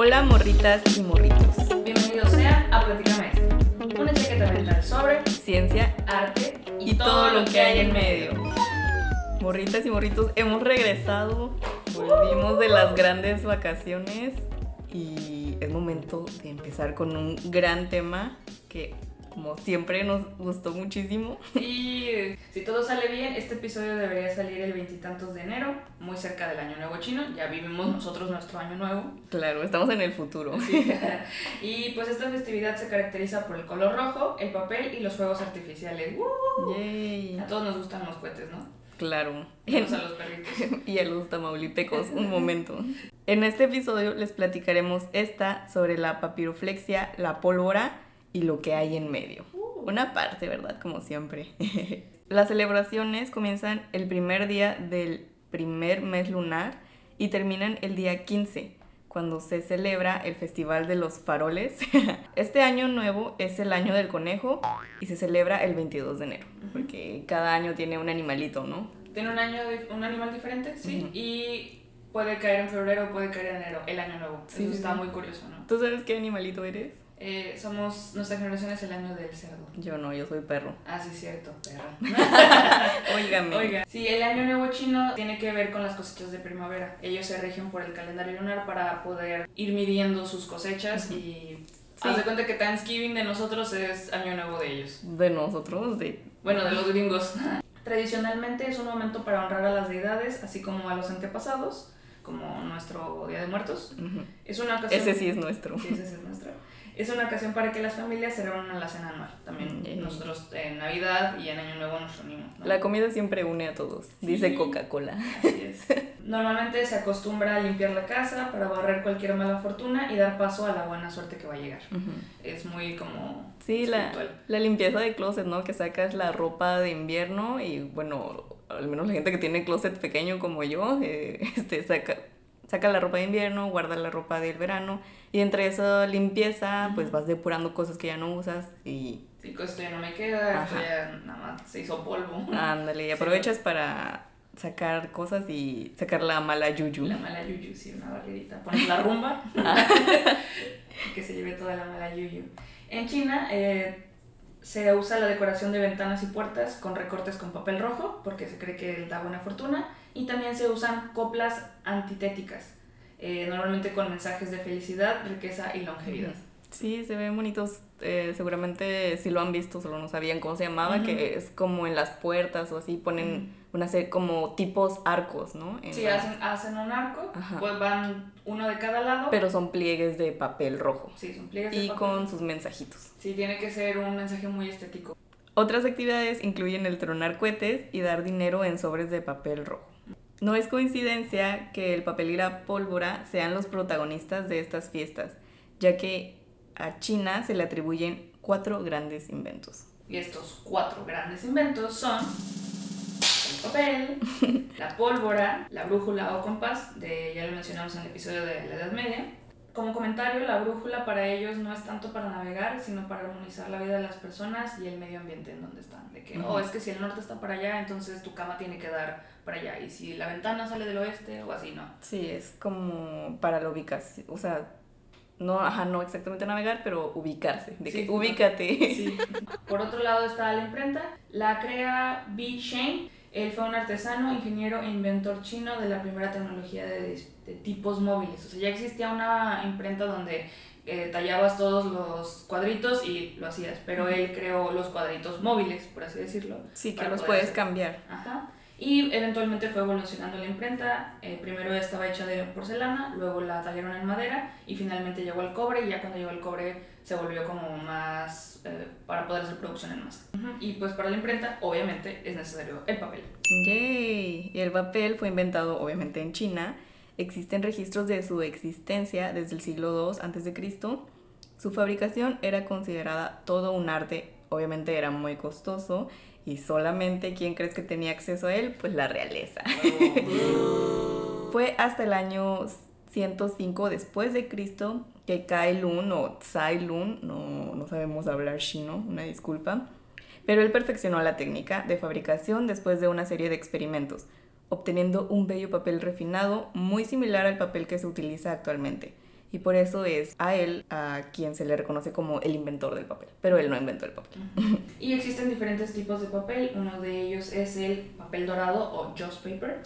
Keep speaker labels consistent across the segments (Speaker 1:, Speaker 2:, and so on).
Speaker 1: Hola morritas y morritos.
Speaker 2: Bienvenidos sean a Platícame Esto, una chaqueta mental sobre
Speaker 1: Ciencia
Speaker 2: arte
Speaker 1: y todo lo que hay en medio. Morritas y morritos, hemos regresado. Volvimos de las grandes vacaciones y es momento de empezar con un gran tema que como siempre nos gustó muchísimo.
Speaker 2: Y si todo sale bien, este episodio debería salir el veintitantos de enero, muy cerca del Año Nuevo Chino. Ya vivimos nosotros nuestro Año Nuevo.
Speaker 1: Claro, estamos en el futuro.
Speaker 2: Sí. y pues esta festividad se caracteriza por el color rojo, el papel y los fuegos artificiales. ¡Uh!
Speaker 1: Yay.
Speaker 2: A todos nos gustan los cohetes, ¿no?
Speaker 1: Claro.
Speaker 2: Menos a los perritos.
Speaker 1: y a los tamaulipecos, un momento. En este episodio les platicaremos esta sobre la papiroflexia, la pólvora y lo que hay en medio. Una parte, ¿verdad? Como siempre. Las celebraciones comienzan el primer día del primer mes lunar y terminan el día 15, cuando se celebra el Festival de los Faroles. Este año nuevo es el año del conejo y se celebra el 22 de enero, porque cada año tiene un animalito, ¿no?
Speaker 2: Tiene un año, de- un animal diferente, sí,
Speaker 1: Ujú.
Speaker 2: y puede caer en febrero, puede caer en enero, el año nuevo.
Speaker 1: Sí,
Speaker 2: Eso
Speaker 1: sí,
Speaker 2: está
Speaker 1: sí.
Speaker 2: muy curioso, ¿no?
Speaker 1: ¿Tú sabes qué animalito eres?
Speaker 2: Eh, somos, nuestra generación es el año del cerdo.
Speaker 1: Yo no, yo soy perro.
Speaker 2: Ah, sí, cierto, perra.
Speaker 1: Óigame.
Speaker 2: Oiga, sí, el año nuevo chino tiene que ver con las cosechas de primavera. Ellos se rigen por el calendario lunar para poder ir midiendo sus cosechas y
Speaker 1: Sí.
Speaker 2: haz de cuenta que Thanksgiving de nosotros es año nuevo de ellos.
Speaker 1: De nosotros, de...
Speaker 2: Bueno, de los gringos. Tradicionalmente es un momento para honrar a las deidades, así como a los antepasados, como nuestro Día de Muertos.
Speaker 1: Ujú.
Speaker 2: Es una ocasión...
Speaker 1: Ese sí es nuestro.
Speaker 2: Sí, ese sí es nuestro. Es una ocasión para que las familias se reúnan la cena anual. También nosotros en Navidad y en Año Nuevo nos reunimos. ¿no?
Speaker 1: La comida siempre une a todos, dice. Coca-Cola.
Speaker 2: Así es. Normalmente se acostumbra a limpiar la casa para barrer cualquier mala fortuna y dar paso a la buena suerte que va a llegar.
Speaker 1: Ujú.
Speaker 2: Es muy como
Speaker 1: Sí, la, la limpieza de closet, ¿no? Que sacas la ropa de invierno y bueno, al menos la gente que tiene closet pequeño como yo, eh, este, saca, saca la ropa de invierno, guarda la ropa del verano y entre esa limpieza pues vas depurando cosas que ya no usas y
Speaker 2: Sí, que esto ya no me queda, esto ya nada más se hizo polvo.
Speaker 1: ándale, y
Speaker 2: Sí.
Speaker 1: aprovechas para sacar cosas y sacar la mala yuyu.
Speaker 2: La mala yuyu, sí, una barridita. Pones la rumba que se lleve toda la mala yuyu. En China eh, se usa la decoración de ventanas y puertas con recortes con papel rojo porque se cree que da buena fortuna y también se usan coplas antitéticas, eh, normalmente con mensajes de felicidad, riqueza y longevidad.
Speaker 1: Sí, se ven bonitos. eh, seguramente si lo han visto, solo no sabían cómo se llamaba,
Speaker 2: Ujú.
Speaker 1: que es como en las puertas o así, ponen una serie como tipos arcos, ¿no? En
Speaker 2: Sí, hacen, hacen un arco,
Speaker 1: Ajá.
Speaker 2: pues van uno de cada lado.
Speaker 1: Pero son pliegues de papel rojo
Speaker 2: sí, son pliegues de
Speaker 1: y
Speaker 2: papel.
Speaker 1: con sus mensajitos.
Speaker 2: Sí, tiene que ser un mensaje muy estético.
Speaker 1: Otras actividades incluyen el tronar cohetes y dar dinero en sobres de papel rojo. No es coincidencia que el papel y la pólvora sean los protagonistas de estas fiestas, ya que a China se le atribuyen cuatro grandes inventos.
Speaker 2: Y estos cuatro grandes inventos son el papel, la pólvora, la brújula o compás, de, ya lo mencionamos en el episodio de la Edad Media. Como comentario, la brújula para ellos no es tanto para navegar, sino para armonizar la vida de las personas y el medio ambiente en donde están. De que,
Speaker 1: Ujú.
Speaker 2: oh, es que si el norte está para allá, entonces tu cama tiene que dar para allá. Y si la ventana sale del oeste o así, no.
Speaker 1: Sí, es como para la ubicación, o sea, no, ajá, no exactamente navegar, pero ubicarse, de
Speaker 2: Sí,
Speaker 1: que ubícate.
Speaker 2: Sí. Por otro lado está la imprenta. La crea Bi Shen. Él fue un artesano, ingeniero e inventor chino de la primera tecnología de, de tipos móviles. O sea, ya existía una imprenta donde eh, tallabas todos los cuadritos y lo hacías, pero él creó los cuadritos móviles, por así decirlo.
Speaker 1: Sí, que los puedes
Speaker 2: hacer.
Speaker 1: cambiar.
Speaker 2: Ajá. Y eventualmente fue evolucionando la imprenta. Eh, primero estaba hecha de porcelana, luego la tallaron en madera y finalmente llegó al cobre. Y ya cuando llegó al cobre se volvió como más eh, para poder hacer producción en masa. Y pues para la imprenta, obviamente, es necesario el papel.
Speaker 1: Yay. Y el papel fue inventado obviamente en China. Existen registros de su existencia desde el siglo II a.C. Su fabricación era considerada todo un arte, obviamente era muy costoso y solamente quien crees que tenía acceso a él, pues la realeza. Fue hasta el año 105 después de Cristo que Kai Lun o Tsai Lun, no, no sabemos hablar chino, una disculpa, pero él perfeccionó la técnica de fabricación después de una serie de experimentos, obteniendo un bello papel refinado muy similar al papel que se utiliza actualmente. Y por eso es a él a quien se le reconoce como el inventor del papel, pero él no inventó el papel.
Speaker 2: Y existen diferentes tipos de papel, uno de ellos es el papel dorado o Joss Paper,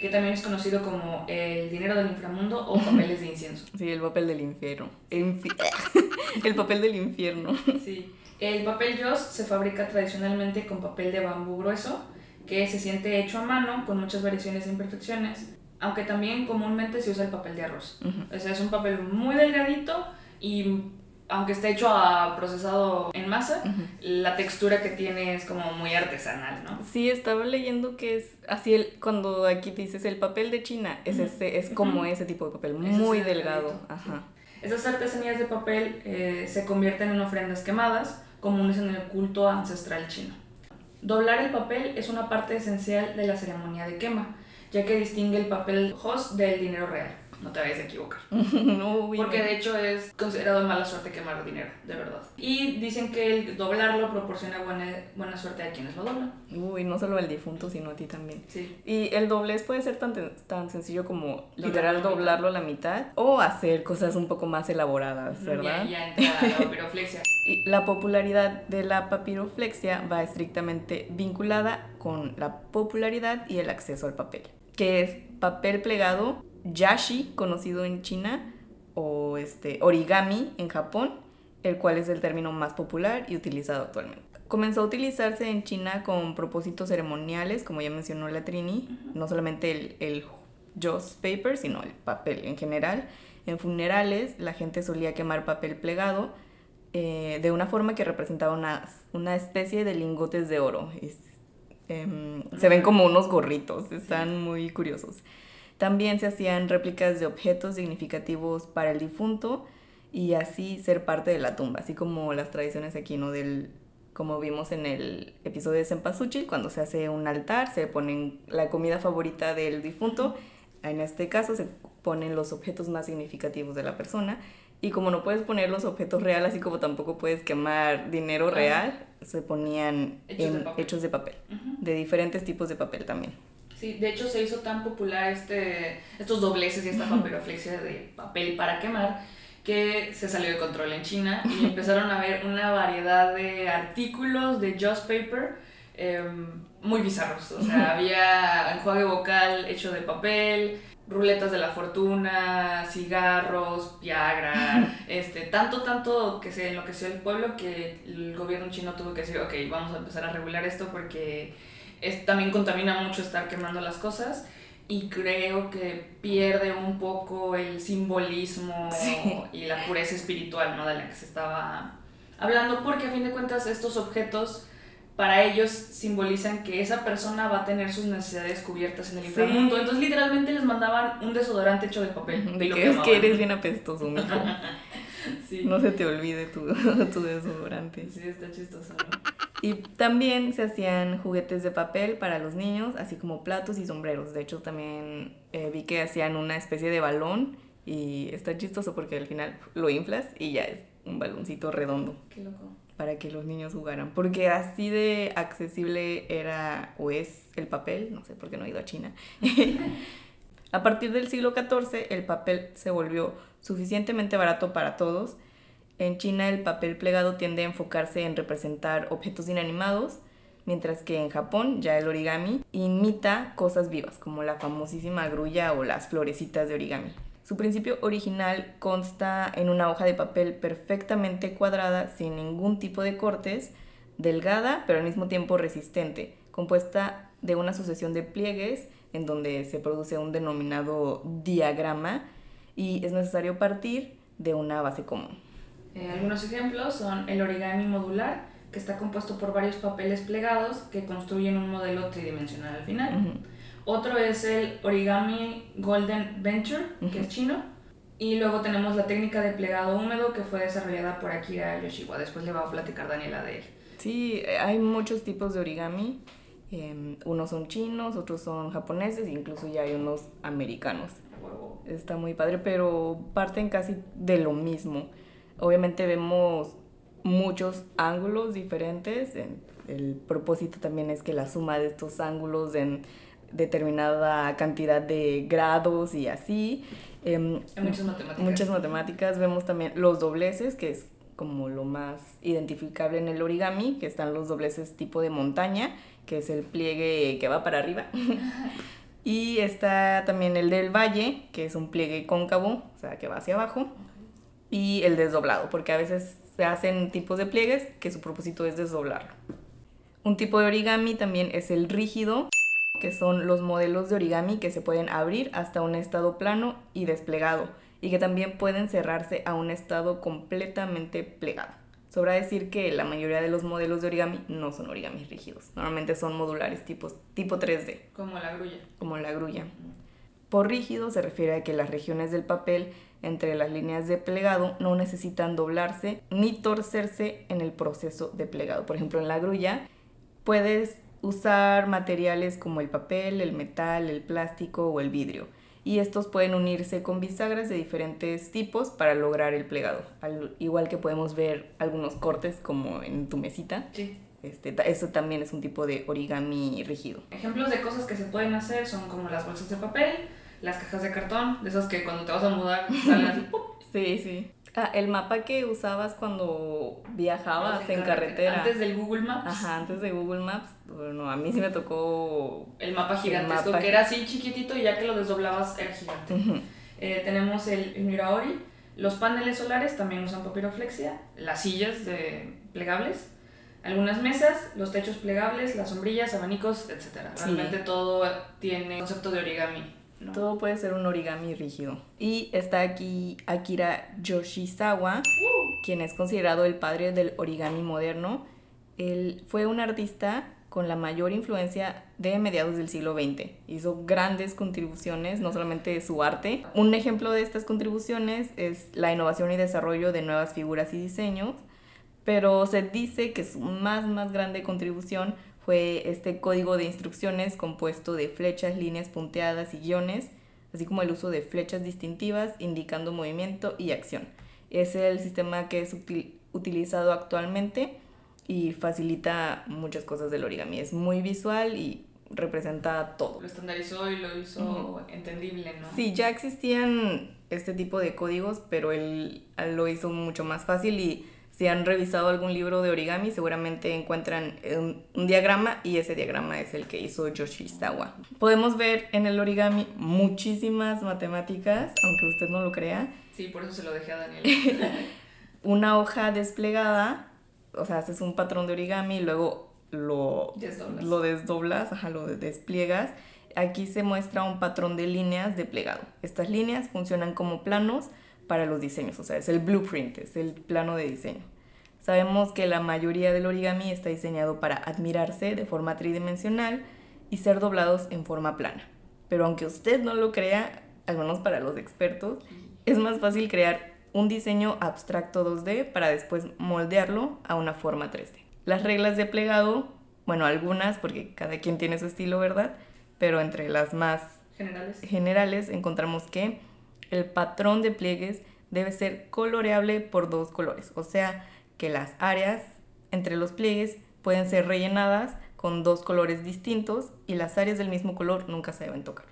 Speaker 2: que también es conocido como el dinero del inframundo o papeles de incienso.
Speaker 1: Sí, el papel del infierno. el papel del infierno.
Speaker 2: Sí. El papel Joss se fabrica tradicionalmente con papel de bambú grueso, que se siente hecho a mano con muchas variaciones e imperfecciones aunque también comúnmente se usa el papel de arroz. O sea, es un papel muy delgadito y aunque esté hecho a procesado en masa, la textura que tiene es como muy artesanal, ¿no?
Speaker 1: Sí, estaba leyendo que es así el, cuando aquí dices el papel de China, es, es como ese tipo de papel, muy delgado. Ajá.
Speaker 2: Esas artesanías de papel eh, se convierten en ofrendas quemadas, comunes en el culto ancestral chino. Doblar el papel es una parte esencial de la ceremonia de quema ya que distingue el papel host del dinero real. No te vayas a equivocar. no, Porque de hecho es considerado mala suerte quemar dinero, de verdad. Y dicen que el doblarlo proporciona buena, buena suerte a quienes lo doblan.
Speaker 1: Uy, no solo al difunto, sino a ti también.
Speaker 2: Sí.
Speaker 1: Y el doblez puede ser tan, tan sencillo como literal doblarlo a la mitad o hacer cosas un poco más elaboradas, ¿verdad?
Speaker 2: Ya, ya entra la papiroflexia.
Speaker 1: y la popularidad de la papiroflexia va estrictamente vinculada con la popularidad y el acceso al papel que es papel plegado, yashi, conocido en China, o este, origami en Japón, el cual es el término más popular y utilizado actualmente. Comenzó a utilizarse en China con propósitos ceremoniales, como ya mencionó la Trini, no solamente el, el Joss paper, sino el papel en general. En funerales la gente solía quemar papel plegado eh, de una forma que representaba una, una especie de lingotes de oro. Em, se ven como unos gorritos, están muy curiosos. También se hacían réplicas de objetos significativos para el difunto y así ser parte de la tumba, así como las tradiciones aquí, ¿no? Del, como vimos en el episodio de Cempasúchil, cuando se hace un altar, se ponen la comida favorita del difunto, en este caso se ponen los objetos más significativos de la persona y como no puedes poner los objetos reales, así como tampoco puedes quemar dinero real, se ponían hechos de papel, de, diferentes tipos de papel también.
Speaker 2: Sí, de hecho se hizo tan popular este, estos dobleces y esta papiroflexia de papel para quemar que se salió de control en China y empezaron a ver una variedad de artículos de Just Paper em, muy bizarros. O sea, había enjuague vocal hecho de papel, ruletas de la fortuna, cigarros, Viagra, este, tanto, tanto que se enloqueció el pueblo que el gobierno chino tuvo que decir, ok, vamos a empezar a regular esto porque es, también contamina mucho estar quemando las cosas y creo que pierde un poco el simbolismo y la pureza espiritual, ¿no? De la que se estaba hablando, porque a fin de cuentas estos objetos para ellos simbolizan que esa persona va a tener sus necesidades cubiertas en el inframundo. Entonces, literalmente les mandaban un desodorante hecho de papel.
Speaker 1: De que es que eres bien apestoso, mijo. No se te olvide tu, tu desodorante.
Speaker 2: Sí, está chistoso.
Speaker 1: Y también se hacían juguetes de papel para los niños, así como platos y sombreros. De hecho, también eh, vi que hacían una especie de balón y está chistoso porque al final lo inflas y ya es un baloncito redondo.
Speaker 2: Qué loco
Speaker 1: para que los niños jugaran, porque así de accesible era o es el papel, no sé por qué no he ido a China. a partir del siglo XIV el papel se volvió suficientemente barato para todos. En China el papel plegado tiende a enfocarse en representar objetos inanimados, mientras que en Japón ya el origami imita cosas vivas, como la famosísima grulla o las florecitas de origami. Su principio original consta en una hoja de papel perfectamente cuadrada, sin ningún tipo de cortes, delgada pero al mismo tiempo resistente, compuesta de una sucesión de pliegues en donde se produce un denominado diagrama y es necesario partir de una base común.
Speaker 2: Eh, algunos ejemplos son el origami modular, que está compuesto por varios papeles plegados que construyen un modelo tridimensional al final. Otro es el origami Golden Venture, que es chino. Y luego tenemos la técnica de plegado húmedo que fue desarrollada por Akira Yoshiwa. Después le va a platicar Daniela de él.
Speaker 1: Sí, hay muchos tipos de origami. Em, unos son chinos, otros son japoneses, incluso ya hay unos americanos. Está muy padre, pero parten casi de lo mismo. Obviamente vemos muchos ángulos diferentes. El propósito también es que la suma de estos ángulos en determinada cantidad de grados y así.
Speaker 2: Em, Hay muchas matemáticas.
Speaker 1: Muchas matemáticas. Vemos también los dobleces, que es como lo más identificable en el origami, que están los dobleces tipo de montaña, que es el pliegue que va para arriba. y está también el del valle, que es un pliegue cóncavo, o sea, que va hacia abajo. Y el desdoblado, porque a veces se hacen tipos de pliegues que su propósito es desdoblarlo. Un tipo de origami también es el rígido, que son los modelos de origami que se pueden abrir hasta un estado plano y desplegado, y que también pueden cerrarse a un estado completamente plegado. Sobra decir que la mayoría de los modelos de origami no son origamis rígidos, normalmente son modulares tipos, tipo 3D.
Speaker 2: Como la grulla.
Speaker 1: Como la grulla. Por rígido se refiere a que las regiones del papel entre las líneas de plegado no necesitan doblarse ni torcerse en el proceso de plegado. Por ejemplo, en la grulla puedes usar materiales como el papel, el metal, el plástico o el vidrio. Y estos pueden unirse con bisagras de diferentes tipos para lograr el plegado. Al, igual que podemos ver algunos cortes como en tu mesita.
Speaker 2: Sí.
Speaker 1: Este, eso también es un tipo de origami rígido.
Speaker 2: Ejemplos de cosas que se pueden hacer son como las bolsas de papel, las cajas de cartón, de esas que cuando te vas a mudar salen así.
Speaker 1: Sí, sí. Ah, el mapa que usabas cuando viajabas en, carretera.
Speaker 2: Antes del Google Maps.
Speaker 1: Ajá, antes de Google Maps. Bueno, a mí sí me tocó.
Speaker 2: El mapa gigantesco, que era así chiquitito y ya que lo desdoblabas era gigante. Eh, tenemos el, el, Miraori. Los paneles solares también usan papiroflexia. Las sillas de plegables. Algunas mesas, los techos plegables, las sombrillas, abanicos, etc. Realmente todo tiene concepto de origami.
Speaker 1: Todo puede ser un origami rígido. Y está aquí Akira Yoshizawa, uh. quien es considerado el padre del origami moderno. Él fue un artista con la mayor influencia de mediados del siglo XX. Hizo grandes contribuciones, no solamente de su arte. Un ejemplo de estas contribuciones es la innovación y desarrollo de nuevas figuras y diseños, pero se dice que su más, más grande contribución fue este código de instrucciones compuesto de flechas, líneas punteadas y guiones, así como el uso de flechas distintivas indicando movimiento y acción. Es el sistema que es utilizado actualmente y facilita muchas cosas del origami. Es muy visual y representa todo.
Speaker 2: Lo estandarizó y lo hizo entendible, ¿no?
Speaker 1: Sí, ya existían este tipo de códigos, pero él lo hizo mucho más fácil y si han revisado algún libro de origami, seguramente encuentran un, diagrama y ese diagrama es el que hizo Yoshizawa. Podemos ver en el origami muchísimas matemáticas, aunque usted no lo crea.
Speaker 2: Sí, por eso se lo dejé a Daniel.
Speaker 1: Una hoja desplegada, o sea, haces un patrón de origami y luego lo
Speaker 2: desdoblas,
Speaker 1: lo, desdoblas ajá, lo despliegas. Aquí se muestra un patrón de líneas de plegado. Estas líneas funcionan como planos para los diseños, o sea, es el blueprint, es el plano de diseño. Sabemos que la mayoría del origami está diseñado para admirarse de forma tridimensional y ser doblados en forma plana. Pero aunque usted no lo crea, al menos para los expertos, es más fácil crear un diseño abstracto 2D para después moldearlo a una forma 3D. Las reglas de plegado, bueno, algunas, porque cada quien tiene su estilo, ¿verdad? Pero entre las más
Speaker 2: generales,
Speaker 1: generales encontramos que el patrón de pliegues debe ser coloreable por dos colores, o sea que las áreas entre los pliegues pueden ser rellenadas con dos colores distintos y las áreas del mismo color nunca se deben tocar.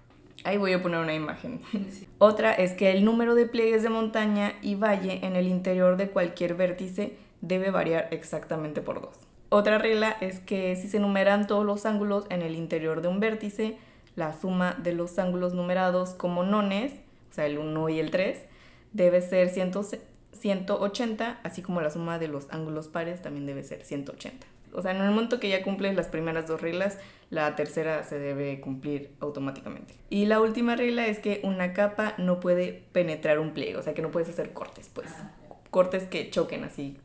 Speaker 1: Ahí voy a poner una imagen. Otra es que el número de pliegues de montaña y valle en el interior de cualquier vértice debe variar exactamente por dos. Otra regla es que si se numeran todos los ángulos en el interior de un vértice, la suma de los ángulos numerados como nones o sea, el 1 y el 3, debe ser 180, así como la suma de los ángulos pares también debe ser 180. O sea, en el momento que ya cumples las primeras dos reglas, la tercera se debe cumplir automáticamente. Y la última regla es que una capa no puede penetrar un pliegue, o sea, que no puedes hacer cortes, pues. Ah. Cortes que choquen así.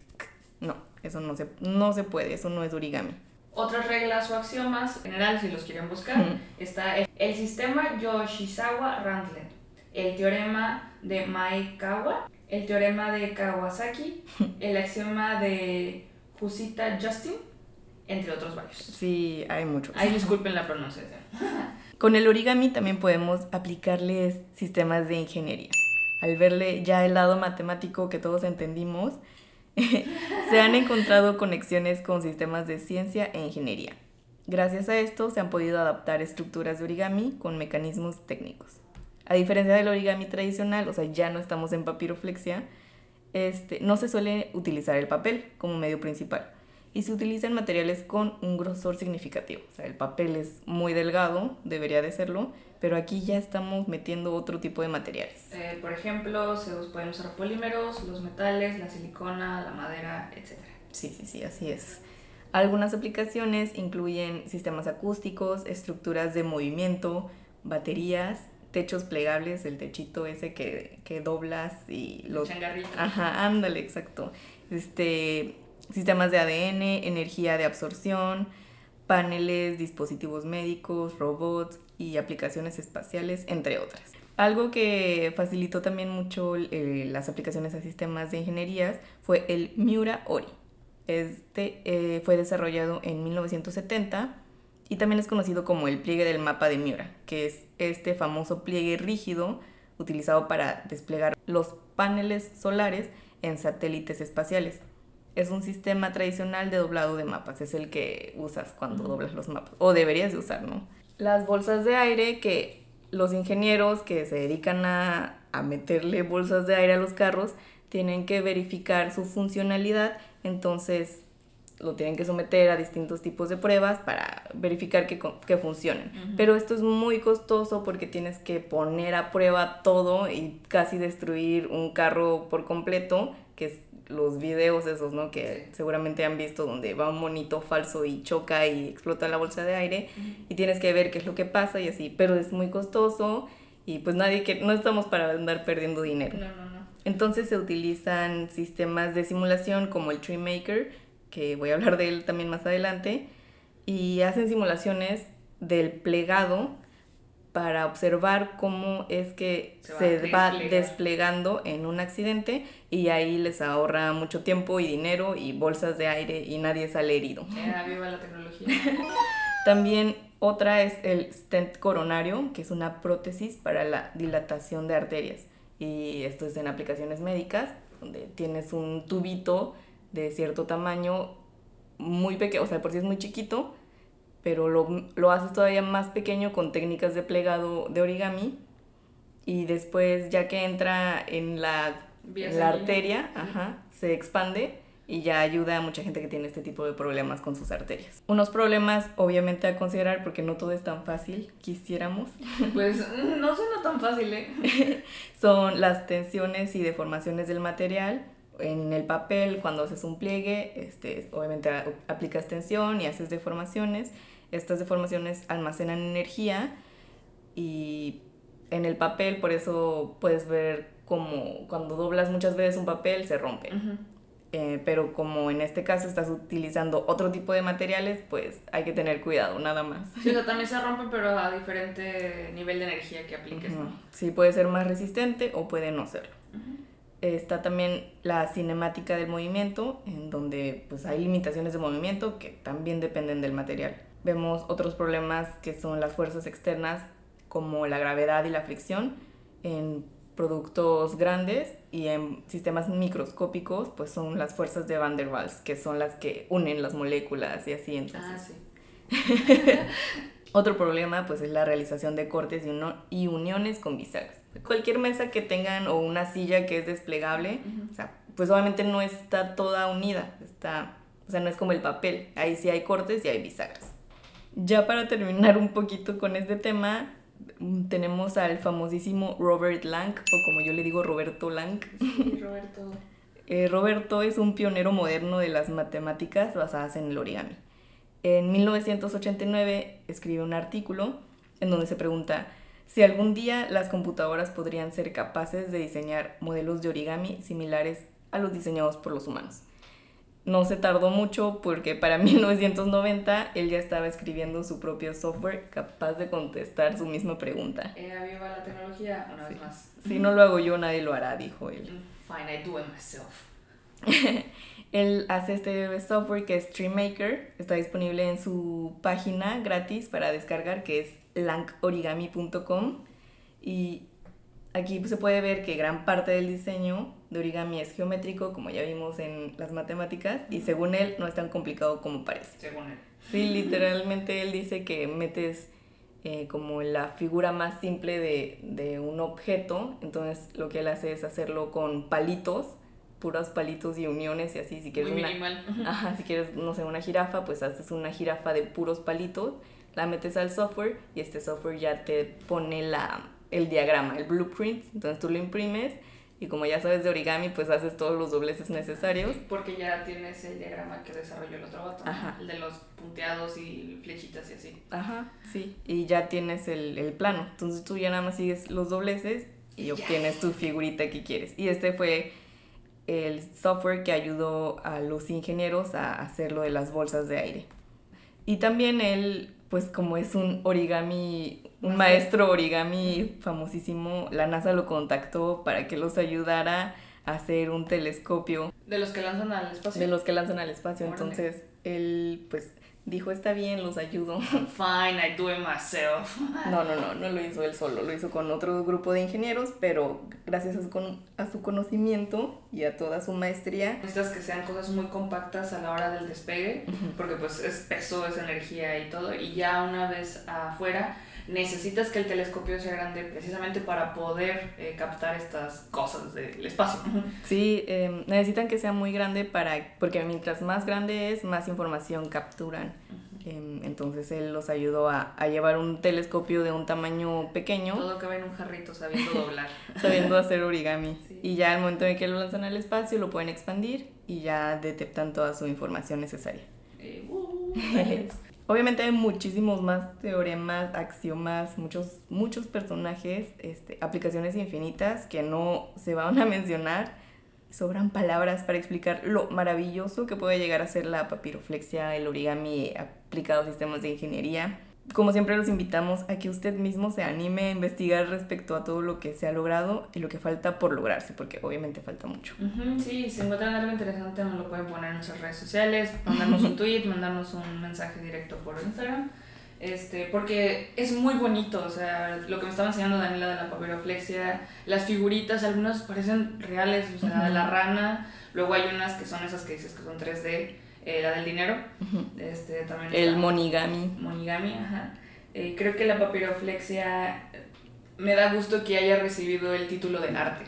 Speaker 1: No, eso no se, no se puede, eso no es origami.
Speaker 2: Otras reglas o axiomas generales, si los quieren buscar, está el, el sistema Yoshizawa-Randler el teorema de Maekawa, el teorema de Kawasaki, el axioma de Husita Justin, entre otros varios.
Speaker 1: Sí, hay muchos.
Speaker 2: Ay, disculpen la pronunciación.
Speaker 1: Con el origami también podemos aplicarles sistemas de ingeniería. Al verle ya el lado matemático que todos entendimos, se han encontrado conexiones con sistemas de ciencia e ingeniería. Gracias a esto se han podido adaptar estructuras de origami con mecanismos técnicos. A diferencia del origami tradicional, o sea, ya no estamos en papiroflexia, este, no se suele utilizar el papel como medio principal y se utilizan materiales con un grosor significativo. O sea, el papel es muy delgado, debería de serlo, pero aquí ya estamos metiendo otro tipo de materiales.
Speaker 2: Eh, por ejemplo, se pueden usar polímeros, los metales, la silicona, la madera, etc.
Speaker 1: Sí, sí, sí, así es. Algunas aplicaciones incluyen sistemas acústicos, estructuras de movimiento, baterías, techos plegables, el techito ese que, que doblas y
Speaker 2: los... Changarrito.
Speaker 1: Ajá, ándale, exacto. Este, sistemas de ADN, energía de absorción, paneles, dispositivos médicos, robots y aplicaciones espaciales, entre otras. Algo que facilitó también mucho eh, las aplicaciones a sistemas de ingenierías fue el Miura Ori este eh, fue desarrollado en 1970 y también es conocido como el pliegue del mapa de Miura, que es este famoso pliegue rígido utilizado para desplegar los paneles solares en satélites espaciales. Es un sistema tradicional de doblado de mapas, es el que usas cuando doblas los mapas, o deberías de usar, ¿no? Las bolsas de aire que los ingenieros que se dedican a, a meterle bolsas de aire a los carros tienen que verificar su funcionalidad entonces lo tienen que someter a distintos tipos de pruebas para verificar que, que funcionen. Pero esto es muy costoso porque tienes que poner a prueba todo y casi destruir un carro por completo, que es los videos esos, ¿no? Que seguramente han visto donde va un monito falso y choca y explota la bolsa de aire y tienes que ver qué es lo que pasa y así, pero es muy costoso y pues nadie que no estamos para andar perdiendo dinero.
Speaker 2: No, no, no.
Speaker 1: Entonces se utilizan sistemas de simulación como el Tree Maker, que voy a hablar de él también más adelante, y hacen simulaciones del plegado para observar cómo es que se, va, desplegando en un accidente y ahí les ahorra mucho tiempo y dinero y bolsas de aire y nadie sale herido.
Speaker 2: viva la tecnología.
Speaker 1: También otra es el stent coronario, que es una prótesis para la dilatación de arterias y esto es en aplicaciones médicas, donde tienes un tubito de cierto tamaño muy pequeño, o sea, por sí es muy chiquito, pero lo, lo, haces todavía más pequeño con técnicas de plegado de origami y después ya que entra en la, la arteria, ajá, se expande y ya ayuda a mucha gente que tiene este tipo de problemas con sus arterias. Unos problemas obviamente a considerar porque no todo es tan fácil, quisiéramos.
Speaker 2: Pues no suena tan fácil, ¿eh?
Speaker 1: Son las tensiones y deformaciones del material. En el papel, cuando haces un pliegue, este, obviamente aplicas tensión y haces deformaciones. Estas deformaciones almacenan energía y en el papel, por eso puedes ver como cuando doblas muchas veces un papel se rompe. Eh, pero como en este caso estás utilizando otro tipo de materiales, pues hay que tener cuidado, nada más.
Speaker 2: Sí, o sea, también se rompe, pero a diferente nivel de energía que apliques,
Speaker 1: Sí, puede ser más resistente o puede no serlo. Está también la cinemática del movimiento, en donde pues hay limitaciones de movimiento que también dependen del material. Vemos otros problemas que son las fuerzas externas, como la gravedad y la fricción, en productos grandes y en sistemas microscópicos pues son las fuerzas de Van der Waals, que son las que unen las moléculas y así entonces.
Speaker 2: Ah, sí.
Speaker 1: Otro problema pues es la realización de cortes y, uniones con bisagras. Cualquier mesa que tengan o una silla que es desplegable, o sea, pues obviamente no está toda unida, está, o sea, no es como el papel, ahí sí hay cortes y hay bisagras. Ya para terminar un poquito con este tema, tenemos al famosísimo Robert Lang, o como yo le digo, Roberto Lang.
Speaker 2: Sí, Roberto.
Speaker 1: Eh, Roberto es un pionero moderno de las matemáticas basadas en el origami. En 1989 escribe un artículo en donde se pregunta si algún día las computadoras podrían ser capaces de diseñar modelos de origami similares a los diseñados por los humanos no se tardó mucho porque para 1990 él ya estaba escribiendo su propio software capaz de contestar su misma pregunta.
Speaker 2: Eh, viva la tecnología, una vez más.
Speaker 1: Si no lo hago yo, nadie lo hará, dijo él.
Speaker 2: Mm, fine, I do it myself.
Speaker 1: él hace este software que es StreamMaker, está disponible en su página gratis para descargar que es lankorigami.com y aquí se puede ver que gran parte del diseño de origami es geométrico, como ya vimos en las matemáticas, y según él no es tan complicado como parece.
Speaker 2: Según él.
Speaker 1: Sí, literalmente él dice que metes eh, como la figura más simple de, de un objeto, entonces lo que él hace es hacerlo con palitos, puros palitos y uniones y así, si quieres
Speaker 2: Muy
Speaker 1: una...
Speaker 2: minimal.
Speaker 1: Ajá, si quieres, no sé, una jirafa, pues haces una jirafa de puros palitos, la metes al software y este software ya te pone la, el diagrama, el blueprint, entonces tú lo imprimes y como ya sabes de origami, pues haces todos los dobleces necesarios.
Speaker 2: Porque ya tienes el diagrama que desarrolló el otro vato.
Speaker 1: Ajá.
Speaker 2: El de los punteados y flechitas y así.
Speaker 1: Ajá, sí. Y ya tienes el, el plano, entonces tú ya nada más sigues los dobleces y obtienes tu figurita que quieres. Y este fue el software que ayudó a los ingenieros a hacer lo de las bolsas de aire. Y también él, pues como es un origami, un maestro origami famosísimo, la NASA lo contactó para que los ayudara a hacer un telescopio
Speaker 2: De los que lanzan al espacio.
Speaker 1: de los que lanzan al espacio. Entonces él, pues dijo, está bien, los ayudo.
Speaker 2: Fine, I do it myself.
Speaker 1: No, no, no, no lo hizo él solo, lo hizo con otro grupo de ingenieros, pero gracias a su, con- a su conocimiento y a toda su maestría,
Speaker 2: Necesitas que sean cosas muy compactas a la hora del despegue, porque pues es peso, es energía y todo, y ya una vez afuera necesitas que el telescopio sea grande precisamente para poder eh, captar estas cosas del espacio.
Speaker 1: sí, eh, necesitan que sea muy grande para, porque mientras más grande es, más información capturan. Eh, entonces él los ayudó a, a llevar un telescopio de un tamaño pequeño,
Speaker 2: Todo cabe en un jarrito sabiendo doblar.
Speaker 1: sabiendo hacer origami.
Speaker 2: Sí.
Speaker 1: Y ya al momento en que lo lanzan al espacio, lo pueden expandir y ya detectan toda su información necesaria.
Speaker 2: Eh, uh,
Speaker 1: Obviamente hay muchísimos más teoremas, axiomas, muchos, muchos personajes, este, aplicaciones infinitas que no se van a mencionar. Sobran palabras para explicar lo maravilloso que puede llegar a ser la papiroflexia, el origami aplicado a sistemas de ingeniería. Como siempre los invitamos a que usted mismo se anime a investigar respecto a todo lo que se ha logrado y lo que falta por lograrse, porque obviamente falta mucho.
Speaker 2: Ujú, sí, si encuentran algo interesante nos lo pueden poner en nuestras redes sociales, mandarnos un tweet, mandarnos un mensaje directo por Instagram. Este, porque es muy bonito, o sea, lo que me estaba enseñando Daniela de la papiroflexia, las figuritas, algunas parecen reales, o sea,
Speaker 1: Ujú.
Speaker 2: la rana, luego hay unas que son esas que dices que son 3D, eh, la del dinero, este, también
Speaker 1: El
Speaker 2: está-
Speaker 1: monigami.
Speaker 2: monigami, ajá. Eh, creo que la papiroflexia eh, me da gusto que haya recibido el título de arte.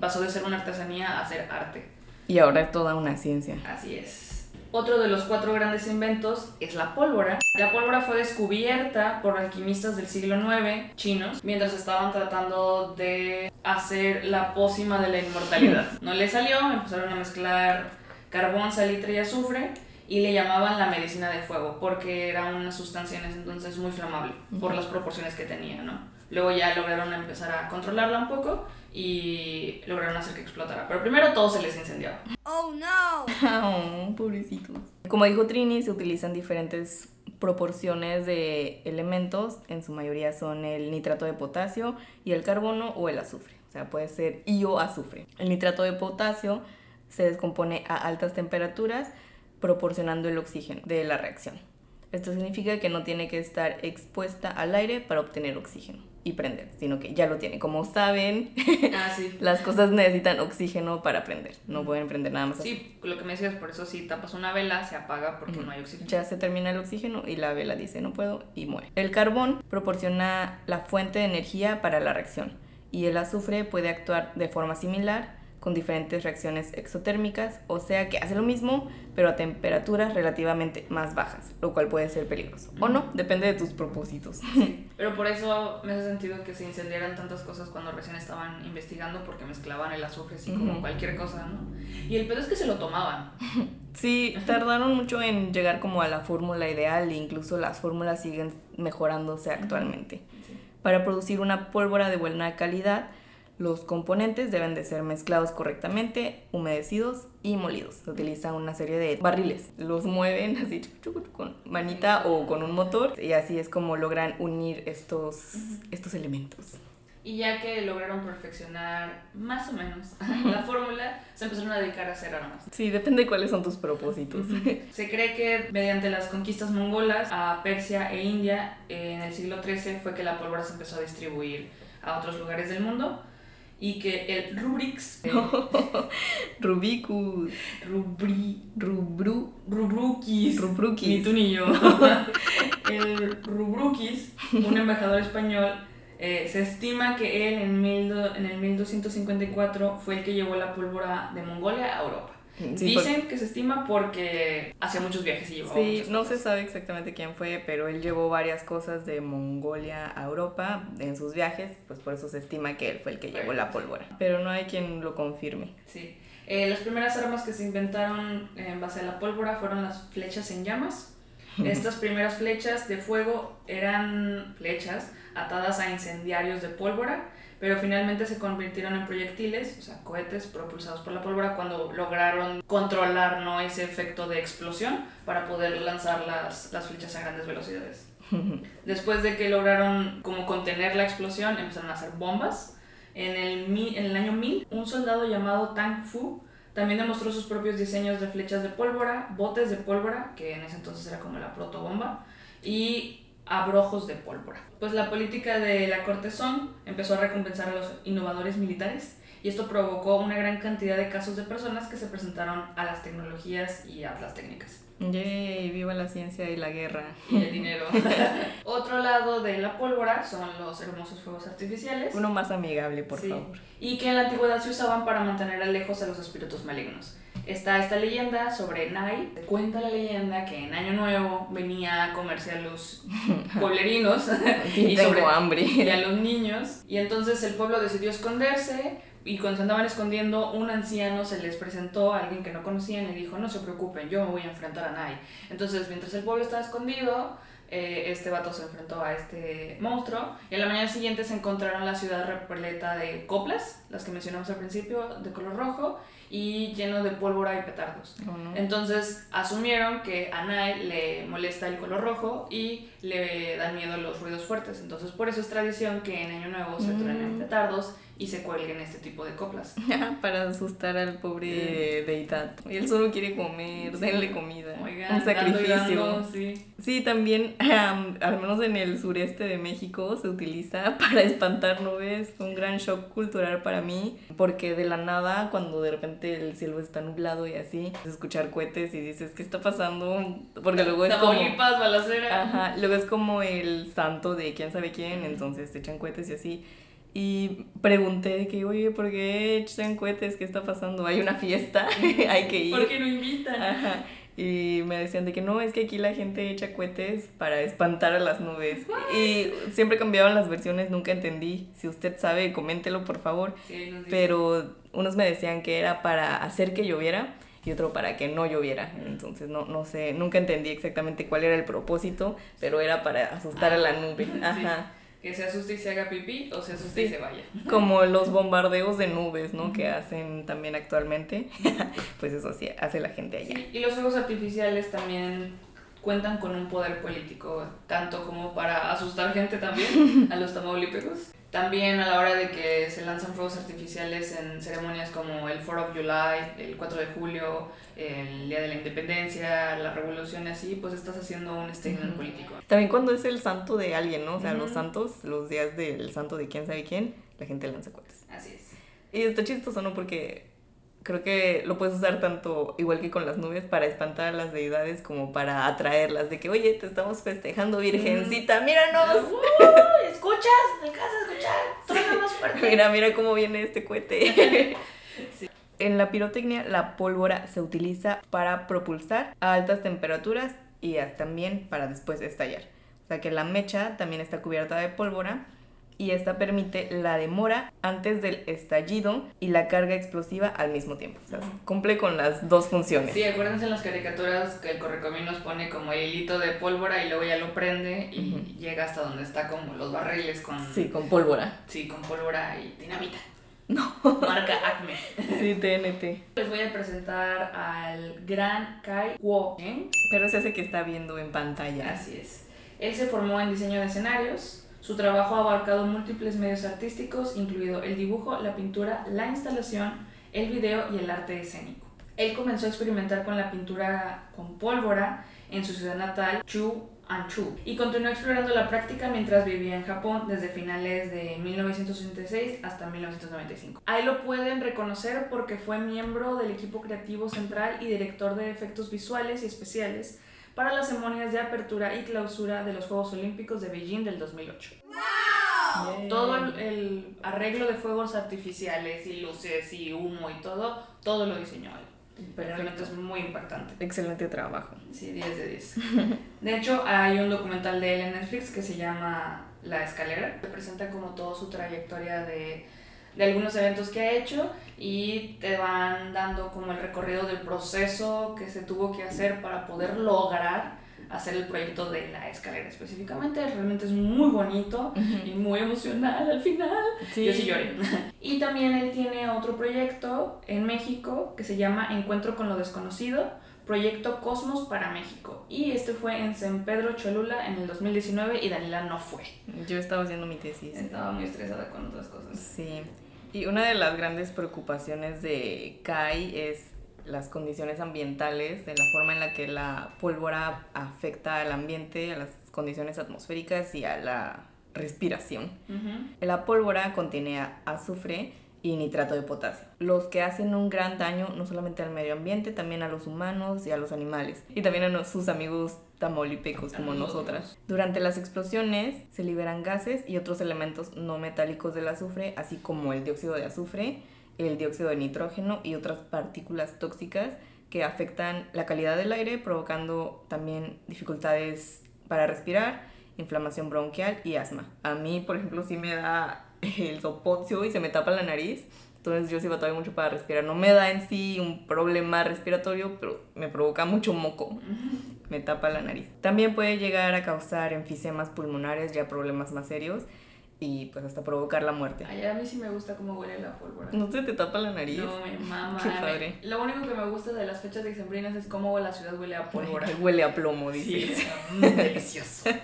Speaker 2: Pasó de ser una artesanía a ser arte.
Speaker 1: Y ahora es toda una ciencia.
Speaker 2: Así es. Otro de los cuatro grandes inventos es la pólvora. La pólvora fue descubierta por alquimistas del siglo IX chinos mientras estaban tratando de hacer la pócima de la inmortalidad. No le salió, empezaron a mezclar carbón, salitre y azufre y le llamaban la medicina de fuego porque era una sustancia en ese entonces muy flamable por las proporciones que tenía, ¿no? Luego ya lograron empezar a controlarla un poco y lograron hacer que explotara. Pero primero todo se les incendiaba.
Speaker 3: Oh no!
Speaker 1: Oh, pobrecitos. Como dijo Trini, se utilizan diferentes proporciones de elementos, en su mayoría son el nitrato de potasio y el carbono o el azufre, o sea, puede ser I o azufre. El nitrato de potasio se descompone a altas temperaturas proporcionando el oxígeno de la reacción. Esto significa que no tiene que estar expuesta al aire para obtener oxígeno y prender, sino que ya lo tiene. Como saben,
Speaker 2: Ah, sí.
Speaker 1: las cosas necesitan oxígeno para prender, no pueden prender nada más así.
Speaker 2: Sí, lo que me decías, por eso si tapas una vela se apaga porque no hay oxígeno.
Speaker 1: Ya se termina el oxígeno y la vela dice no puedo y muere. El carbón proporciona la fuente de energía para la reacción y el azufre puede actuar de forma similar con diferentes reacciones exotérmicas, o sea que hace lo mismo pero a temperaturas relativamente más bajas, lo cual puede ser peligroso. O no, depende de tus propósitos.
Speaker 2: Pero por eso me hace sentido que se incendiaran tantas cosas cuando recién estaban investigando porque mezclaban el azufre así como cualquier cosa, ¿no? Y el pedo es que se lo tomaban.
Speaker 1: Sí, tardaron mucho en llegar como a la fórmula ideal e incluso las fórmulas siguen mejorándose actualmente. Para producir una pólvora de buena calidad, los componentes deben de ser mezclados correctamente, humedecidos y molidos. Se utiliza una serie de barriles. Los mueven así con manita o con un motor y así es como logran unir estos, estos elementos.
Speaker 2: Y ya que lograron perfeccionar más o menos la fórmula, se empezaron a dedicar a hacer armas.
Speaker 1: Sí, depende de cuáles son tus propósitos.
Speaker 2: Se cree que mediante las conquistas mongolas a Persia e India en el siglo XIII fue que la pólvora se empezó a distribuir a otros lugares del mundo y que el Rubrix,
Speaker 1: Rubicus,
Speaker 2: Rubri,
Speaker 1: Rubru,
Speaker 2: Rubrukis,
Speaker 1: Rubrukis.
Speaker 2: ni tú ni yo, el Rubrukis, un embajador español, eh, se estima que él en, mil do- en el 1254 fue el que llevó la pólvora de Mongolia a Europa.
Speaker 1: Sí,
Speaker 2: Dicen que se estima porque hacía muchos viajes y llevaba
Speaker 1: Sí, no se sabe exactamente quién fue, pero él llevó varias cosas de Mongolia a Europa en sus viajes, pues por eso se estima que él fue el que llevó la pólvora. Pero no hay quien lo confirme.
Speaker 2: Sí. Eh, las primeras armas que se inventaron en base a la pólvora fueron las flechas en llamas. Estas primeras flechas de fuego eran flechas atadas a incendiarios de pólvora, pero finalmente se convirtieron en proyectiles, o sea, cohetes propulsados por la pólvora cuando lograron controlar ¿no? ese efecto de explosión para poder lanzar las, las flechas a grandes velocidades. Después de que lograron como contener la explosión, empezaron a hacer bombas. En el, en el año 1000, un soldado llamado Tang Fu también demostró sus propios diseños de flechas de pólvora, botes de pólvora, que en ese entonces era como la protobomba, y abrojos de pólvora. Pues la política de la corte Song empezó a recompensar a los innovadores militares y esto provocó una gran cantidad de casos de personas que se presentaron a las tecnologías y a las técnicas
Speaker 1: Yay, viva la ciencia y la guerra.
Speaker 2: y el dinero. Otro lado de la pólvora son los hermosos fuegos artificiales.
Speaker 1: Uno más amigable, por
Speaker 2: Sí.
Speaker 1: favor.
Speaker 2: Y que en la antigüedad se usaban para mantener a lejos a los espíritus malignos. Está esta leyenda sobre Nai. Cuenta la leyenda que en Año Nuevo venía a comerse a los pueblerinos
Speaker 1: Sí,
Speaker 2: y,
Speaker 1: tengo
Speaker 2: sobre-
Speaker 1: hambre.
Speaker 2: y a los niños. Y entonces el pueblo decidió esconderse. Y cuando se andaban escondiendo, un anciano se les presentó a alguien que no conocían y dijo: No se preocupen, yo me voy a enfrentar a Nai. Entonces, mientras el pueblo estaba escondido, eh, este vato se enfrentó a este monstruo. Y a la mañana siguiente se encontraron la ciudad repleta de coplas, las que mencionamos al principio, de color rojo, y lleno de pólvora y petardos.
Speaker 1: ¿O no?
Speaker 2: Entonces asumieron que a le molesta el color rojo y le dan miedo los ruidos fuertes. Entonces por eso es tradición que en Año Nuevo se
Speaker 1: Mm.
Speaker 2: truenen petardos y se cuelguen este tipo de coplas.
Speaker 1: Para asustar al pobre deidad. Y él solo quiere comer,
Speaker 2: Sí.
Speaker 1: denle comida.
Speaker 2: Oigan,
Speaker 1: un
Speaker 2: dando
Speaker 1: sacrificio.
Speaker 2: dando, sí.
Speaker 1: Sí, también, am, al menos en el sureste de México, se utiliza para espantar nubes. Fue un gran shock cultural para mí, porque de la nada, cuando de repente el cielo está nublado y así, escuchar cohetes y dices, ¿qué está pasando? Porque luego es como...
Speaker 2: Balacera.
Speaker 1: Ajá, luego es como el santo de quién sabe quién, entonces te echan cohetes y así. Y pregunté de que, oye, ¿por qué echan cohetes? ¿Qué está pasando? Hay una fiesta, hay que ir.
Speaker 2: ¿Por qué no invitan?
Speaker 1: Ajá. Y me decían de que no, es que aquí la gente echa cohetes para espantar a las nubes. Y siempre cambiaban las versiones, nunca entendí. Si usted sabe, coméntelo por favor.
Speaker 2: Sí, dicen.
Speaker 1: Pero unos me decían que era para hacer que lloviera y otro para que no lloviera. Entonces no, no sé, nunca entendí exactamente cuál era el propósito, pero era para asustar a la nube.
Speaker 2: Sí. Que se asuste y se haga pipí o se asuste y se vaya.
Speaker 1: Como los bombardeos de nubes, ¿no? Que hacen también actualmente. pues eso sí, hace la gente allá.
Speaker 2: Sí, y los fuegos artificiales también cuentan con un poder político, tanto como para asustar gente también, a los tamaulipecos. También a la hora de que se lanzan fuegos artificiales en ceremonias como el 4 of July, el 4 de julio, el Día de la Independencia, la revolución y así, pues estás haciendo un statement
Speaker 1: Ujú.
Speaker 2: político.
Speaker 1: También cuando es el santo de alguien, ¿no? O sea, los
Speaker 2: Ujú.
Speaker 1: santos, los días del santo de quién sabe quién, la gente lanza cohetes.
Speaker 2: Así es.
Speaker 1: Y está chistoso, ¿no? Porque creo que lo puedes usar tanto igual que con las nubes para espantar a las deidades como para atraerlas de que, oye, te estamos festejando, virgencita, míranos.
Speaker 2: ¡Uh! ¿Escuchas? ¿Me alcanzas a escuchar? Suena más fuerte.
Speaker 1: Mira, mira cómo viene este cohete.
Speaker 2: Sí.
Speaker 1: En la pirotecnia, la pólvora se utiliza para propulsar a altas temperaturas y también para después estallar. O sea que la mecha también está cubierta de pólvora y esta permite la demora antes del estallido y la carga explosiva al mismo tiempo. O sea, cumple con las dos funciones.
Speaker 2: Sí, acuérdense en las caricaturas que el correcaminos pone como el hilito de pólvora y luego ya lo prende y llega hasta donde está como los barriles con,
Speaker 1: Sí, con pólvora.
Speaker 2: sí, con pólvora y dinamita.
Speaker 1: No.
Speaker 2: Marca Acme.
Speaker 1: Sí, TNT.
Speaker 2: Les voy a presentar al gran Kai Kuo Chen.
Speaker 1: Pero se hace que está viendo en pantalla.
Speaker 2: Así es. Él se formó en diseño de escenarios. Su trabajo ha abarcado múltiples medios artísticos, incluido el dibujo, la pintura, la instalación, el video y el arte escénico. Él comenzó a experimentar con la pintura con pólvora en su ciudad natal, Chu Anchu y continuó explorando la práctica mientras vivía en Japón desde finales de 1986 hasta 1995. Ahí lo pueden reconocer porque fue miembro del equipo creativo central y director de efectos visuales y especiales para las ceremonias de apertura y clausura de los Juegos Olímpicos de Beijing del 2008. Todo el, el arreglo de fuegos artificiales y luces y humo y todo, todo lo diseñó él. Pero realmente es muy impactante.
Speaker 1: Excelente trabajo.
Speaker 2: Sí, 10 de 10. De hecho, hay un documental de él en Netflix que se llama La Escalera. Que presenta como toda su trayectoria de, de algunos eventos que ha hecho y te van dando como el recorrido del proceso que se tuvo que hacer para poder lograr hacer el proyecto de la escalera específicamente. Realmente es muy bonito y muy emocional al final.
Speaker 1: Sí.
Speaker 2: Yo sí lloré. y también él tiene otro proyecto en México que se llama Encuentro con lo Desconocido, Proyecto Cosmos para México. Y este fue en San Pedro Cholula en el 2019 y Daniela no fue.
Speaker 1: Yo estaba haciendo mi tesis.
Speaker 2: Estaba muy estresada con otras cosas.
Speaker 1: Sí. Y una de las grandes preocupaciones de Kai es las condiciones ambientales, de la forma en la que la pólvora afecta al ambiente, a las condiciones atmosféricas y a la respiración. La pólvora contiene azufre y nitrato de potasio, los que hacen un gran daño no solamente al medio ambiente, también a los humanos y a los animales, y también a sus amigos tamaulipecos como nosotras. Durante las explosiones se liberan gases y otros elementos no metálicos del azufre, así como el dióxido de azufre, el dióxido de nitrógeno y otras partículas tóxicas que afectan la calidad del aire, provocando también dificultades para respirar, inflamación bronquial y asma. A mí, por ejemplo, sí me da el soponcio y se me tapa la nariz. Entonces yo sí batallo mucho para respirar. No me da en sí un problema respiratorio, pero me provoca mucho moco. Me tapa la nariz. También puede llegar a causar enfisemas pulmonares, ya problemas más serios, y pues hasta provocar la muerte.
Speaker 2: Ay, a mí sí me gusta cómo huele la pólvora.
Speaker 1: ¿No se te tapa la nariz?
Speaker 2: No, me mama.
Speaker 1: Qué padre.
Speaker 2: Lo único que me gusta de las fechas dicembrinas es cómo la ciudad huele a pólvora.
Speaker 1: Huele a plomo,
Speaker 2: Sí,
Speaker 1: dices.
Speaker 2: mm, delicioso.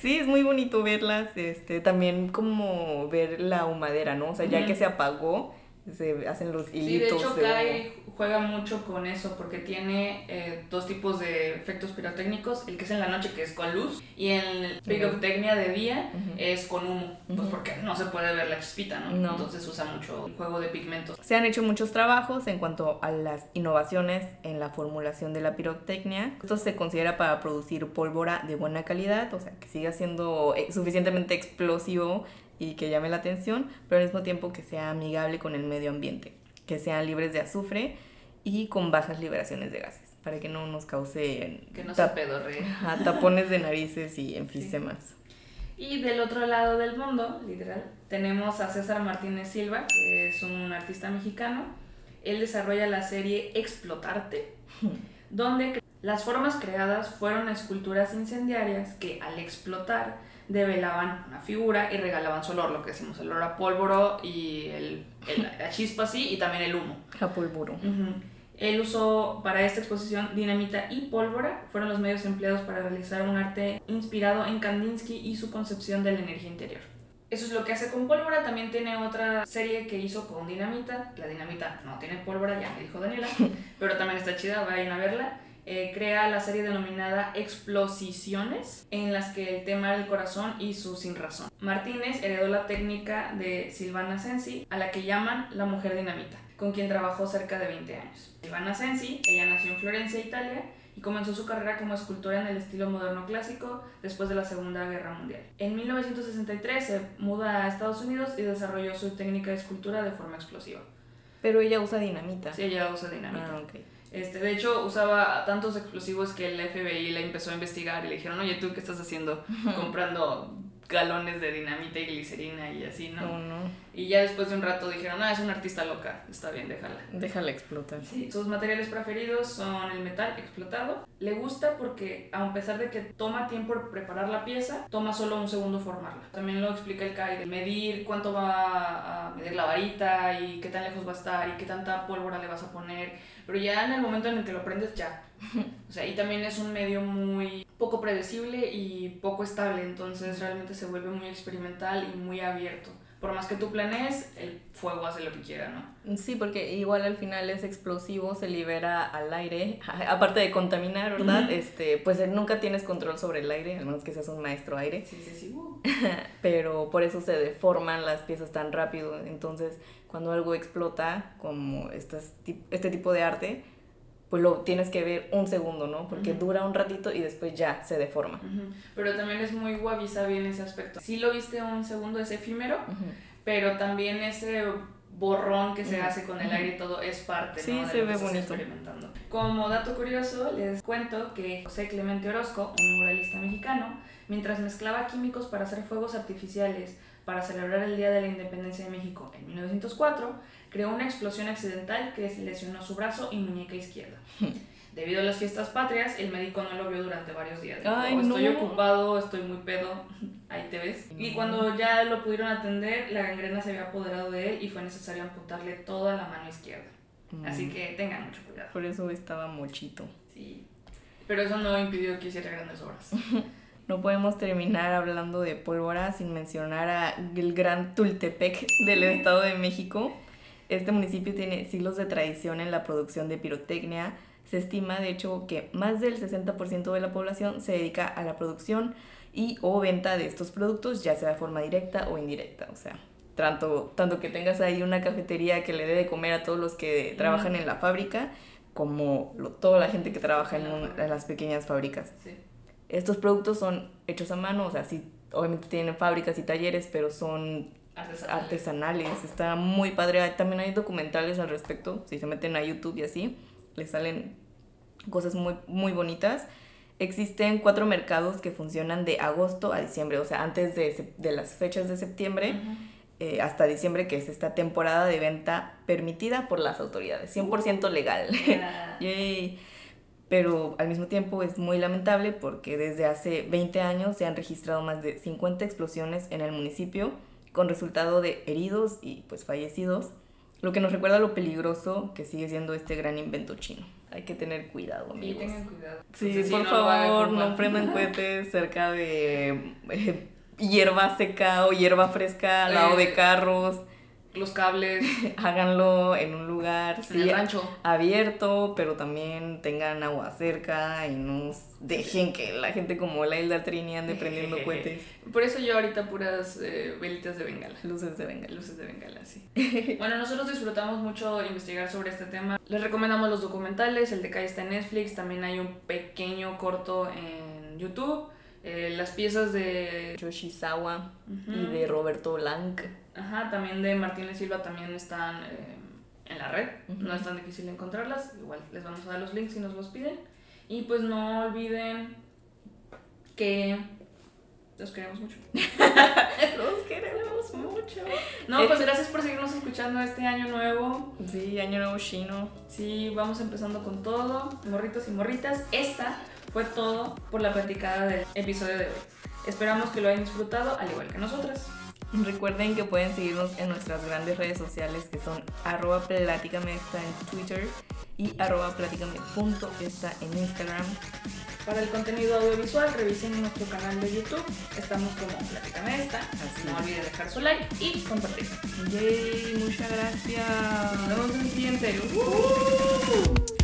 Speaker 1: Sí, es muy bonito verlas, este, también como ver la humadera, ¿no? O sea, ya que se apagó, se hacen los
Speaker 2: Sí, de
Speaker 1: hilitos
Speaker 2: hecho
Speaker 1: de
Speaker 2: Kai juega mucho con eso porque tiene eh, dos tipos de efectos pirotécnicos, el que es en la noche que es con luz y en pirotecnia de día
Speaker 1: Ujú.
Speaker 2: es con humo, pues porque no se puede ver la chispita, ¿no?
Speaker 1: No.
Speaker 2: Entonces usa mucho el juego de pigmentos.
Speaker 1: Se han hecho muchos trabajos en cuanto a las innovaciones en la formulación de la pirotecnia. Esto se considera para producir pólvora de buena calidad, o sea, que siga siendo eh, suficientemente explosivo y que llame la atención, pero al mismo tiempo que sea amigable con el medio ambiente, que sean libres de azufre y con bajas liberaciones de gases, para que no nos cause
Speaker 2: Que no se
Speaker 1: tap- tapones de narices y enfisemas.
Speaker 2: Y del otro lado del mundo, literal, tenemos a César Martínez Silva, que es un artista mexicano. Él desarrolla la serie Explotarte, donde las formas creadas fueron esculturas incendiarias que al explotar develaban una figura y regalaban su olor, lo que decimos, el olor a pólvoro y el, el- la chispa así y también el humo.
Speaker 1: Japulburo.
Speaker 2: Ujú. Él usó para esta exposición dinamita y pólvora, fueron los medios empleados para realizar un arte inspirado en Kandinsky y su concepción de la energía interior. Eso es lo que hace con pólvora, también tiene otra serie que hizo con dinamita, la dinamita no tiene pólvora, ya me dijo Daniela, pero también está chida, vayan a verla. Eh, crea la serie denominada Explosiciones, en las que el tema era el corazón y su sin razón. Martínez heredó la técnica de Silvana Sensi, a la que llaman la mujer dinamita, con quien trabajó cerca de 20 años. Silvana Sensi, ella nació en Florencia, Italia, y comenzó su carrera como escultora en el estilo moderno clásico después de la Segunda Guerra Mundial. En 1963 se muda a Estados Unidos y desarrolló su técnica de escultura de forma explosiva.
Speaker 1: Pero ella usa dinamita.
Speaker 2: Sí, ella usa dinamita.
Speaker 1: Ah, ok.
Speaker 2: Este, de hecho, usaba tantos explosivos que el FBI la empezó a investigar y le dijeron, oye, ¿tú qué estás haciendo? Comprando galones de dinamita y glicerina y así, ¿no?
Speaker 1: No, no.
Speaker 2: Y ya después de un rato dijeron, ah, es una artista loca, está bien, déjala.
Speaker 1: Déjala explotar.
Speaker 2: Sí, sus materiales preferidos son el metal explotado. Le gusta porque, a pesar de que toma tiempo preparar la pieza, toma solo un segundo formarla. También lo explica el CAI de medir cuánto va a medir la varita y qué tan lejos va a estar y qué tanta pólvora le vas a poner. Pero ya en el momento en el que lo prendes, ya. O sea, y también es un medio muy poco predecible y poco estable, entonces realmente se vuelve muy experimental y muy abierto por más que tú planees, el fuego hace lo que quiera, ¿no?
Speaker 1: Sí, porque igual al final es explosivo, se libera al aire, aparte de contaminar, ¿verdad? este, pues nunca tienes control sobre el aire, al menos que seas un maestro aire.
Speaker 2: Sí, sí, sí. Uh.
Speaker 1: Pero por eso se deforman las piezas tan rápido. Entonces, cuando algo explota, como estas, este tipo de arte, pues lo tienes que ver un segundo, ¿no? Porque dura un ratito y después ya se deforma.
Speaker 2: Pero también es muy wabi sabi en ese aspecto. Sí lo viste un segundo, es efímero, pero también ese borrón que se hace con el aire y todo es parte
Speaker 1: sí,
Speaker 2: ¿no?
Speaker 1: se ve bonito.
Speaker 2: experimentando. Como dato curioso, les cuento que José Clemente Orozco, un muralista mexicano, mientras mezclaba químicos para hacer fuegos artificiales para celebrar el Día de la Independencia de México en 1904, creó una explosión accidental que lesionó su brazo y muñeca izquierda. Debido a las fiestas patrias, el médico no lo vio durante varios días. estoy ocupado, estoy muy pedo, ahí te ves. Y cuando ya lo pudieron atender, la gangrena se había apoderado de él y fue necesario amputarle toda la mano izquierda. Así que tengan mucho cuidado.
Speaker 1: Por eso estaba mochito.
Speaker 2: Sí. Pero eso no impidió que hiciera grandes obras.
Speaker 1: no podemos terminar hablando de pólvora sin mencionar a el gran Tultepec del Estado de México. Este municipio tiene siglos de tradición en la producción de pirotecnia, se estima, de hecho, que más del 60% de la población se dedica a la producción y o venta de estos productos, ya sea de forma directa o indirecta. O sea, tanto, tanto que tengas ahí una cafetería que le dé de comer a todos los que trabajan en la fábrica, como toda la gente que trabaja en, en las pequeñas fábricas. Estos productos son hechos a mano, o sea, sí, obviamente tienen fábricas y talleres, pero son artesanales. artesanales. Está muy padre. También hay documentales al respecto, si se meten a YouTube y así le salen cosas muy, muy bonitas. Existen cuatro mercados que funcionan de agosto a diciembre, o sea, antes de, de las fechas de septiembre eh, hasta diciembre, que es esta temporada de venta permitida por las autoridades, 100% legal. Pero al mismo tiempo es muy lamentable porque desde hace 20 años se han registrado más de 50 explosiones en el municipio con resultado de heridos y pues fallecidos lo que nos recuerda lo peligroso que sigue siendo este gran invento chino. Hay que tener cuidado, amigos.
Speaker 2: Sí, tengan cuidado.
Speaker 1: Sí, por favor, no prendan cohetes cerca de eh, hierba seca o hierba fresca al lado de eh, carros
Speaker 2: los cables.
Speaker 1: Háganlo en un lugar
Speaker 2: en el rancho.
Speaker 1: abierto, pero también tengan agua cerca y no dejen que la gente como la Isla Trini ande prendiendo cohetes.
Speaker 2: Por eso yo ahorita puras eh, velitas de bengala.
Speaker 1: Luces de bengala.
Speaker 2: Luces de bengala, sí. bueno, nosotros disfrutamos mucho investigar sobre este tema. Les recomendamos los documentales, el de Kai está en Netflix, también hay un pequeño corto en YouTube. Eh, las piezas de
Speaker 1: Yoshizawa y de Roberto Blanc.
Speaker 2: Ajá, también de Martínez Silva también están eh, en la red. No es tan difícil encontrarlas. Igual les vamos a dar los links si nos los piden. Y pues no olviden que los queremos mucho.
Speaker 1: los queremos mucho.
Speaker 2: No, pues gracias por seguirnos escuchando este año nuevo.
Speaker 1: Sí, año nuevo chino.
Speaker 2: Sí, vamos empezando con todo. Morritos y morritas. Esta fue todo por la platicada del episodio de hoy. Esperamos que lo hayan disfrutado al igual que nosotras.
Speaker 1: Recuerden que pueden seguirnos en nuestras grandes redes sociales que son arroba platicamesta en Twitter y arroba platicame.esta en Instagram.
Speaker 2: Para el contenido audiovisual revisen nuestro canal de YouTube. Estamos como Platicame Esta. No olviden dejar su like y compartir.
Speaker 1: Yay, muchas gracias.
Speaker 2: Nos vemos en el siguiente. ¡Uh!